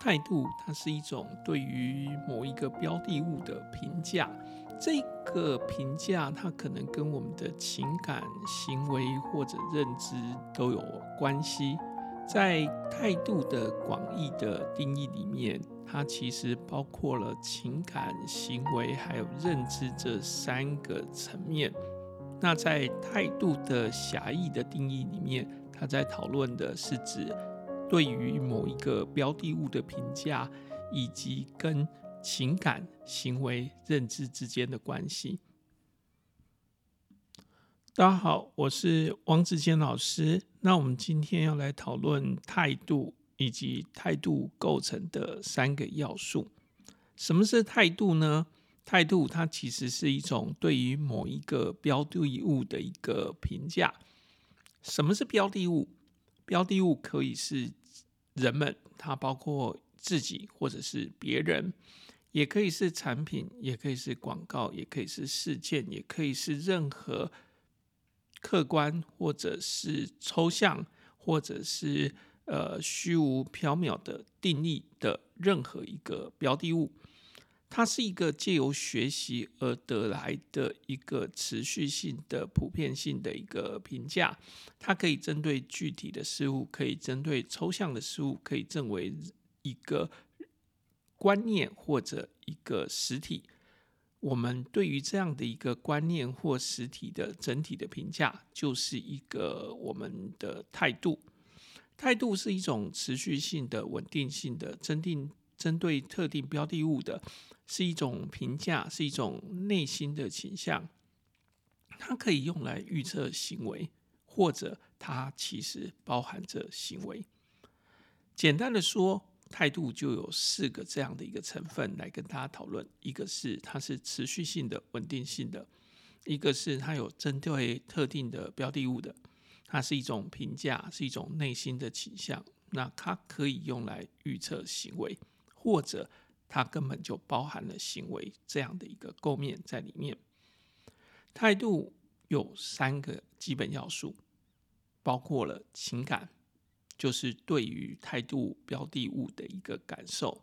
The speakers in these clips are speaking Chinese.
态度它是一种对于某一个标的物的评价，这个评价它可能跟我们的情感、行为或者认知都有关系。在态度的广义的定义里面，它其实包括了情感、行为还有认知这三个层面。那在态度的狭义的定义里面，它在讨论的是指对于某一个标的物的评价，以及跟情感、行为、认知之间的关系。大家好，我是王志坚老师。那我们今天要来讨论态度以及态度构成的三个要素。什么是态度呢？态度它其实是一种对于某一个标的物的一个评价。什么是标的物？标的物可以是人们，它包括自己或者是别人，也可以是产品，也可以是广告，也可以是事件，也可以是任何。客观或者是抽象，或者是呃虚无缥缈的定义的任何一个标的物，它是一个借由学习而得来的一个持续性的普遍性的一个评价。它可以针对具体的事物，可以针对抽象的事物，可以证为一个观念或者一个实体。我们对于这样的一个观念或实体的整体的评价，就是一个我们的态度。态度是一种持续性的、稳定性的、针定针对特定标的物的，是一种评价，是一种内心的倾向。它可以用来预测行为，或者它其实包含着行为。简单的说。态度就有四个这样的一个成分来跟大家讨论，一个是它是持续性的、稳定性的；一个是它有针对特定的标的物的，它是一种评价，是一种内心的倾向。那它可以用来预测行为，或者它根本就包含了行为这样的一个构面在里面。态度有三个基本要素，包括了情感。就是对于态度标的物的一个感受，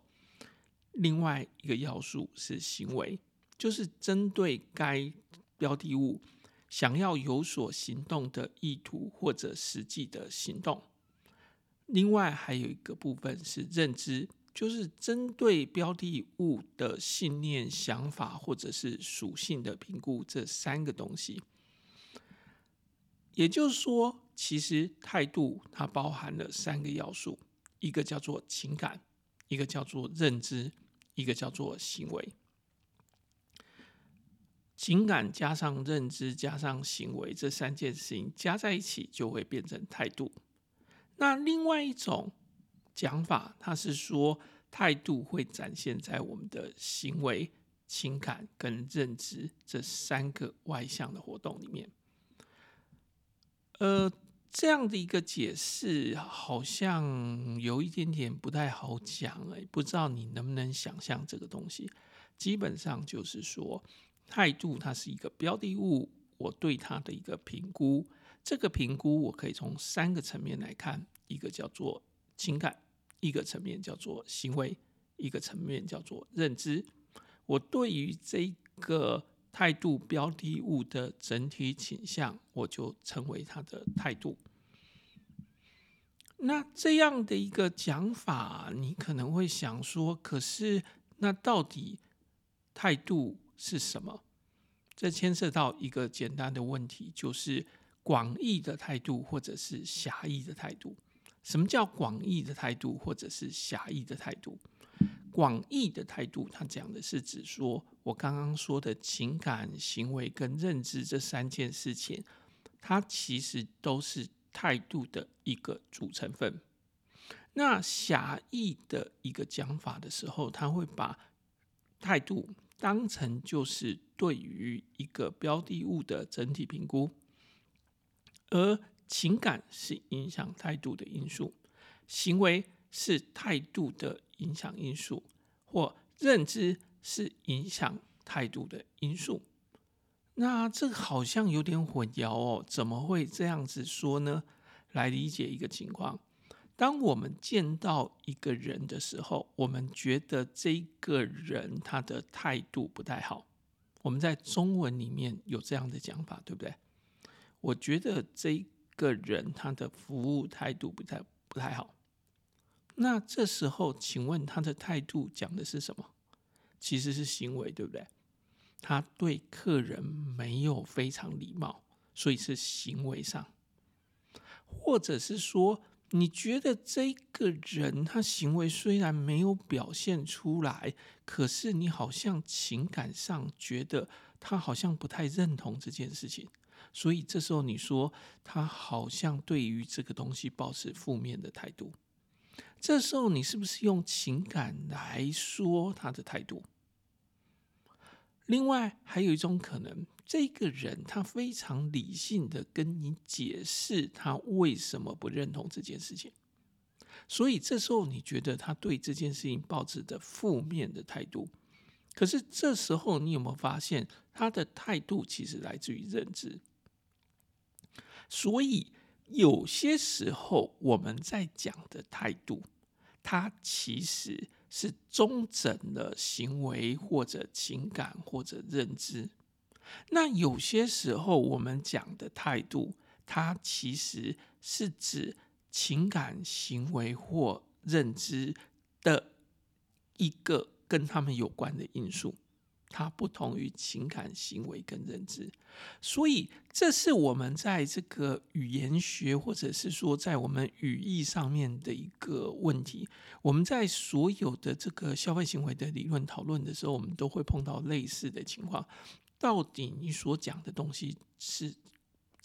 另外一个要素是行为，就是针对该标的物想要有所行动的意图或者实际的行动。另外还有一个部分是认知，就是针对标的物的信念、想法或者是属性的评估，这三个东西。也就是说，其实态度它包含了三个要素，一个叫做情感，一个叫做认知，一个叫做行为。情感加上认知加上行为这三件事情加在一起，就会变成态度。那另外一种讲法，它是说态度会展现在我们的行为、情感跟认知这三个外向的活动里面。呃，这样的一个解释好像有一点点不太好讲哎，不知道你能不能想象这个东西？基本上就是说，态度它是一个标的物，我对它的一个评估。这个评估我可以从三个层面来看，一个叫做情感，一个层面叫做行为，一个层面叫做认知。我对于这个。态度标的物的整体倾向，我就称为它的态度。那这样的一个讲法，你可能会想说：可是，那到底态度是什么？这牵涉到一个简单的问题，就是广义的态度或者是狭义的态度。什么叫广义的态度或者是狭义的态度？广义的态度，它讲的是指说，我刚刚说的情感、行为跟认知这三件事情，它其实都是态度的一个组成分。那狭义的一个讲法的时候，他会把态度当成就是对于一个标的物的整体评估，而情感是影响态度的因素，行为是态度的影响因素，或认知是影响态度的因素。那这好像有点混淆哦，怎么会这样子说呢？来理解一个情况，当我们见到一个人的时候，我们觉得这个人他的态度不太好。我们在中文里面有这样的讲法，对不对？我觉得这个人他的服务态度不太不太好。那这时候，请问他的态度讲的是什么？其实是行为，对不对？他对客人没有非常礼貌，所以是行为上，或者是说，你觉得这个人他行为虽然没有表现出来，可是你好像情感上觉得他好像不太认同这件事情，所以这时候你说他好像对于这个东西抱持负面的态度，这时候你是不是用情感来说他的态度？另外还有一种可能，这个人他非常理性的跟你解释他为什么不认同这件事情，所以这时候你觉得他对这件事情抱持的负面的态度，可是这时候你有没有发现他的态度其实来自于认知？所以有些时候我们在讲的态度，它其实。是中整的行为或者情感或者认知。那有些时候我们讲的态度，它其实是指情感、行为或认知的一个跟他们有关的因素。它不同于情感、行为跟认知，所以这是我们在这个语言学或者是说在我们语义上面的一个问题。我们在所有的这个消费行为的理论讨论的时候，我们都会碰到类似的情况。到底你所讲的东西是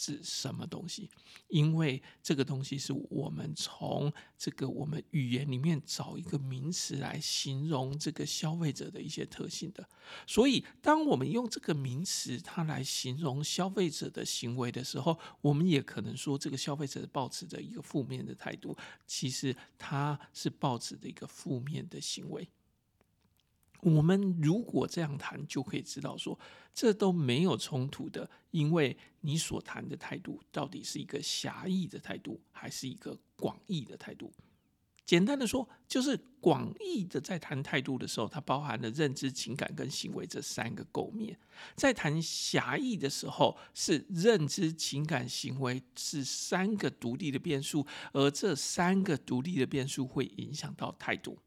指什么东西？因为这个东西是我们从这个我们语言里面找一个名词来形容这个消费者的一些特性的，所以当我们用这个名词它来形容消费者的行为的时候，我们也可能说这个消费者抱持着一个负面的态度，其实他是抱持的一个负面的行为。我们如果这样谈，就可以知道说，这都没有冲突的，因为你所谈的态度到底是一个狭义的态度，还是一个广义的态度？简单的说，就是广义的在谈态度的时候，它包含了认知、情感跟行为这三个构面；在谈狭义的时候，是认知、情感、行为是三个独立的变数，而这三个独立的变数会影响到态度。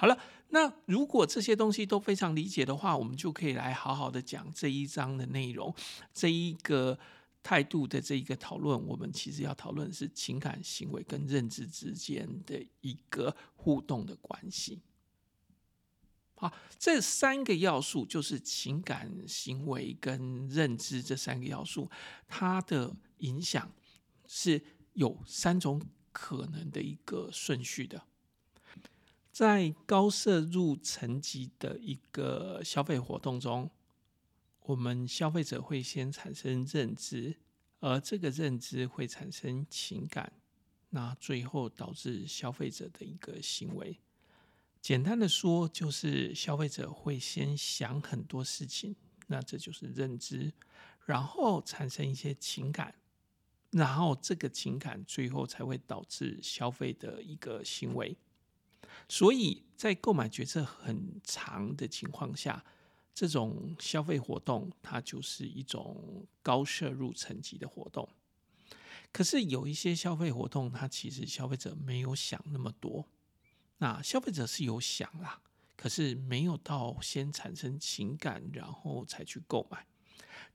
好了，那如果这些东西都非常理解的话，我们就可以来好好的讲这一章的内容。这一个态度的这一个讨论，我们其实要讨论的是情感、行为跟认知之间的一个互动的关系。好，这三个要素就是情感、行为跟认知这三个要素，它的影响是有三种可能的一个顺序的。在高摄入层级的一个消费活动中，我们消费者会先产生认知，而这个认知会产生情感，那最后导致消费者的一个行为。简单的说，就是消费者会先想很多事情，那这就是认知，然后产生一些情感，然后这个情感最后才会导致消费的一个行为。所以在购买决策很长的情况下，这种消费活动它就是一种高摄入层级的活动。可是有一些消费活动，它其实消费者没有想那么多。那消费者是有想啦，可是没有到先产生情感，然后才去购买。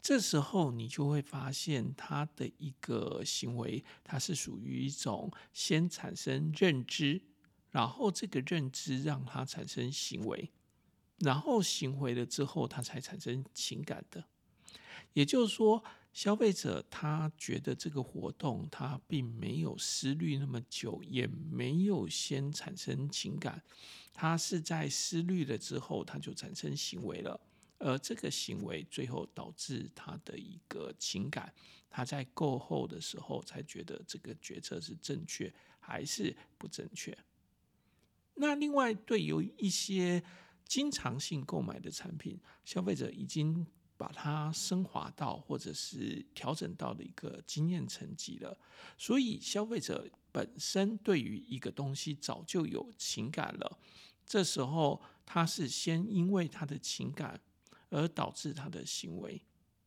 这时候你就会发现，他的一个行为，它是属于一种先产生认知。然后这个认知让他产生行为，然后行为了之后，他才产生情感的。也就是说，消费者他觉得这个活动他并没有思虑那么久，也没有先产生情感，他是在思虑了之后，他就产生行为了。而这个行为最后导致他的一个情感，他在购后的时候才觉得这个决策是正确还是不正确。那另外，对于一些经常性购买的产品，消费者已经把它升华到或者是调整到的一个经验层级了。所以消费者本身对于一个东西早就有情感了，这时候他是先因为他的情感而导致他的行为，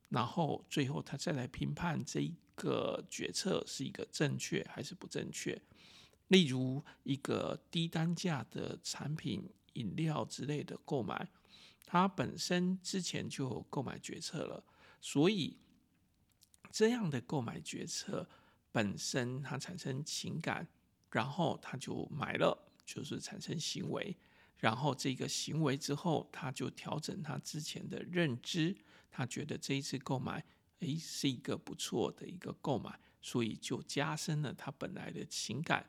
然后最后他再来评判这一个决策是一个正确还是不正确。例如一个低单价的产品、饮料之类的购买，他本身之前就有购买决策了，所以这样的购买决策本身它产生情感，然后他就买了，就是产生行为，然后这个行为之后，他就调整他之前的认知，他觉得这一次购买，诶，是一个不错的一个购买，所以就加深了他本来的情感。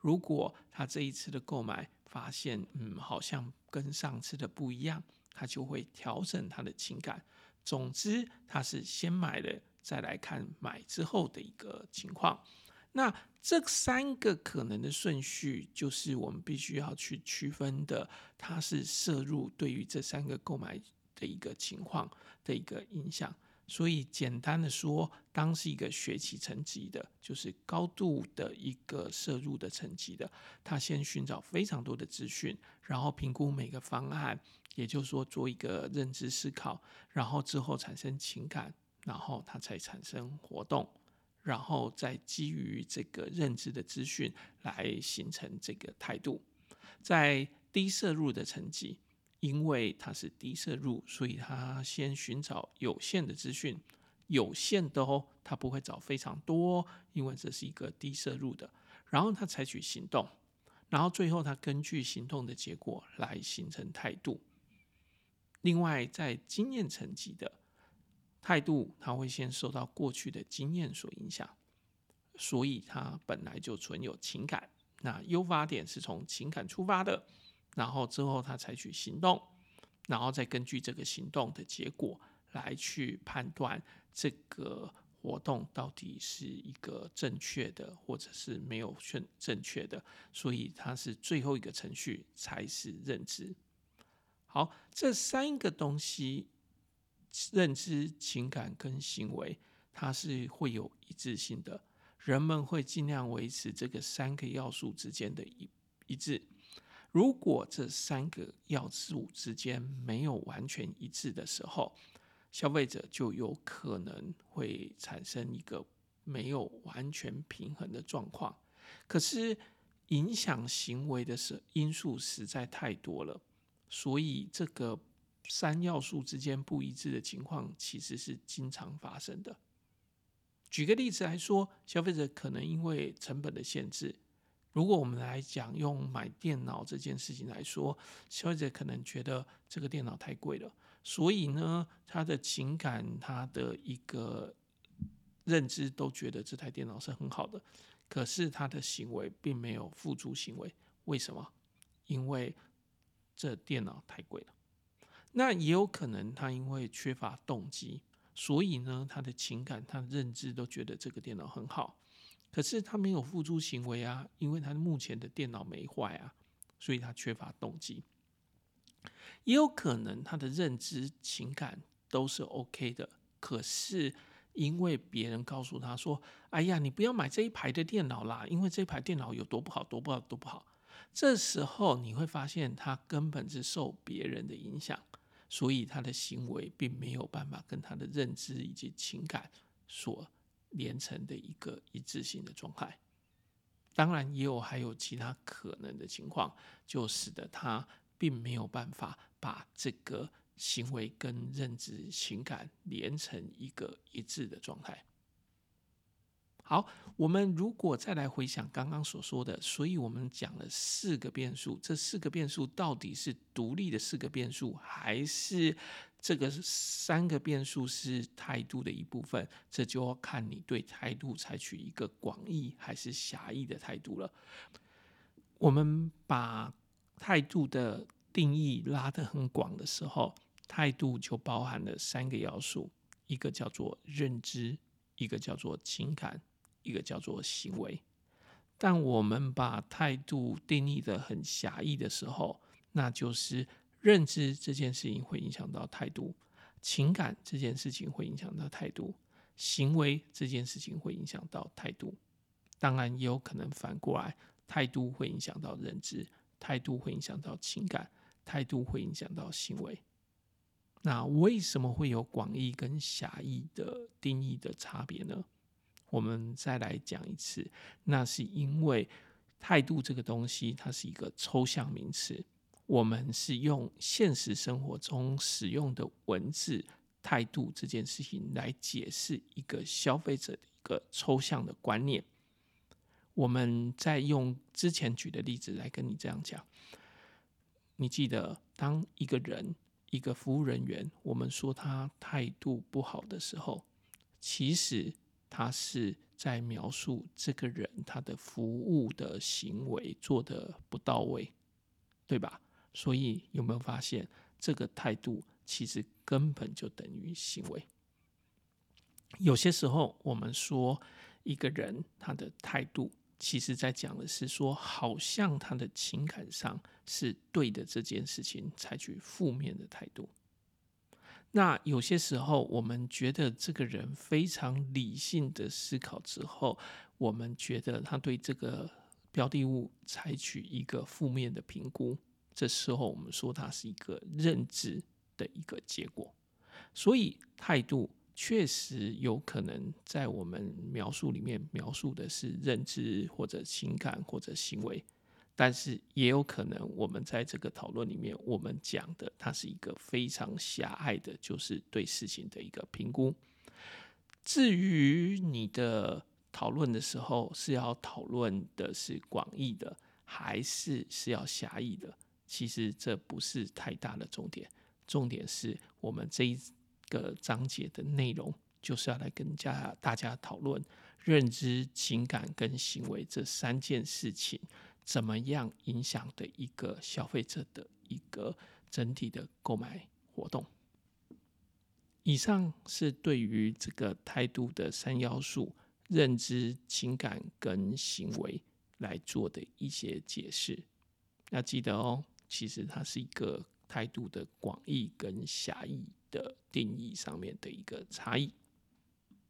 如果他这一次的购买发现，嗯，好像跟上次的不一样，他就会调整他的情感。总之，他是先买了，再来看买之后的一个情况。那这三个可能的顺序，就是我们必须要去区分的，它是摄入对于这三个购买的一个情况的一个影响。所以简单的说，当是一个学习层级的，就是高度的一个摄入的层级的，他先寻找非常多的资讯，然后评估每个方案，也就是说做一个认知思考，然后之后产生情感，然后他才产生活动，然后再基于这个认知的资讯来形成这个态度，在低摄入的层级。因为它是低摄入，所以他先寻找有限的资讯，有限的哦，他不会找非常多，因为这是一个低摄入的。然后他采取行动，然后最后他根据行动的结果来形成态度。另外，在经验层级的态度，他会先受到过去的经验所影响，所以他本来就存有情感。那优发点是从情感出发的。然后之后他采取行动，然后再根据这个行动的结果来去判断这个活动到底是一个正确的，或者是没有正正确的。所以它是最后一个程序才是认知。好，这三个东西，认知、情感跟行为，它是会有一致性的。人们会尽量维持这个三个要素之间的一一致。如果这三个要素之间没有完全一致的时候，消费者就有可能会产生一个没有完全平衡的状况。可是影响行为的是因素实在太多了，所以这个三要素之间不一致的情况其实是经常发生的。举个例子来说，消费者可能因为成本的限制。如果我们来讲用买电脑这件事情来说，消费者可能觉得这个电脑太贵了，所以呢，他的情感、他的一个认知都觉得这台电脑是很好的，可是他的行为并没有付诸行为。为什么？因为这电脑太贵了。那也有可能他因为缺乏动机，所以呢，他的情感、他的认知都觉得这个电脑很好。可是他没有付诸行为啊，因为他目前的电脑没坏啊，所以他缺乏动机。也有可能他的认知、情感都是 OK 的，可是因为别人告诉他说：“哎呀，你不要买这一排的电脑啦，因为这一排电脑有多不好，多不好，多不好。”这时候你会发现他根本是受别人的影响，所以他的行为并没有办法跟他的认知以及情感所。连成的一个一致性的状态，当然也有还有其他可能的情况，就使得他并没有办法把这个行为跟认知情感连成一个一致的状态。好，我们如果再来回想刚刚所说的，所以我们讲了四个变数，这四个变数到底是独立的四个变数，还是这个三个变数是态度的一部分？这就要看你对态度采取一个广义还是狭义的态度了。我们把态度的定义拉得很广的时候，态度就包含了三个要素，一个叫做认知，一个叫做情感。一个叫做行为，但我们把态度定义得很狭义的时候，那就是认知这件事情会影响到态度，情感这件事情会影响到态度，行为这件事情会影响到态度。当然，也有可能反过来，态度会影响到认知，态度会影响到情感，态度会影响到行为。那为什么会有广义跟狭义的定义的差别呢？我们再来讲一次，那是因为态度这个东西，它是一个抽象名词。我们是用现实生活中使用的文字“态度”这件事情来解释一个消费者的一个抽象的观念。我们再用之前举的例子来跟你这样讲。你记得，当一个人、一个服务人员，我们说他态度不好的时候，其实他是在描述这个人他的服务的行为做的不到位，对吧？所以有没有发现，这个态度其实根本就等于行为？有些时候，我们说一个人他的态度，其实在讲的是说，好像他的情感上是对的这件事情，采取负面的态度。那有些时候，我们觉得这个人非常理性的思考之后，我们觉得他对这个标的物采取一个负面的评估。这时候，我们说它是一个认知的一个结果，所以态度确实有可能在我们描述里面描述的是认知或者情感或者行为，但是也有可能我们在这个讨论里面，我们讲的它是一个非常狭隘的，就是对事情的一个评估。至于你的讨论的时候是要讨论的是广义的，还是是要狭义的？其实这不是太大的重点，重点是我们这一个章节的内容，就是要来跟家大家讨论认知、情感跟行为这三件事情怎么样影响的一个消费者的一个整体的购买活动。以上是对于这个态度的三要素：认知、情感跟行为来做的一些解释。要记得哦。其实它是一个态度的广义跟狭义的定义上面的一个差异。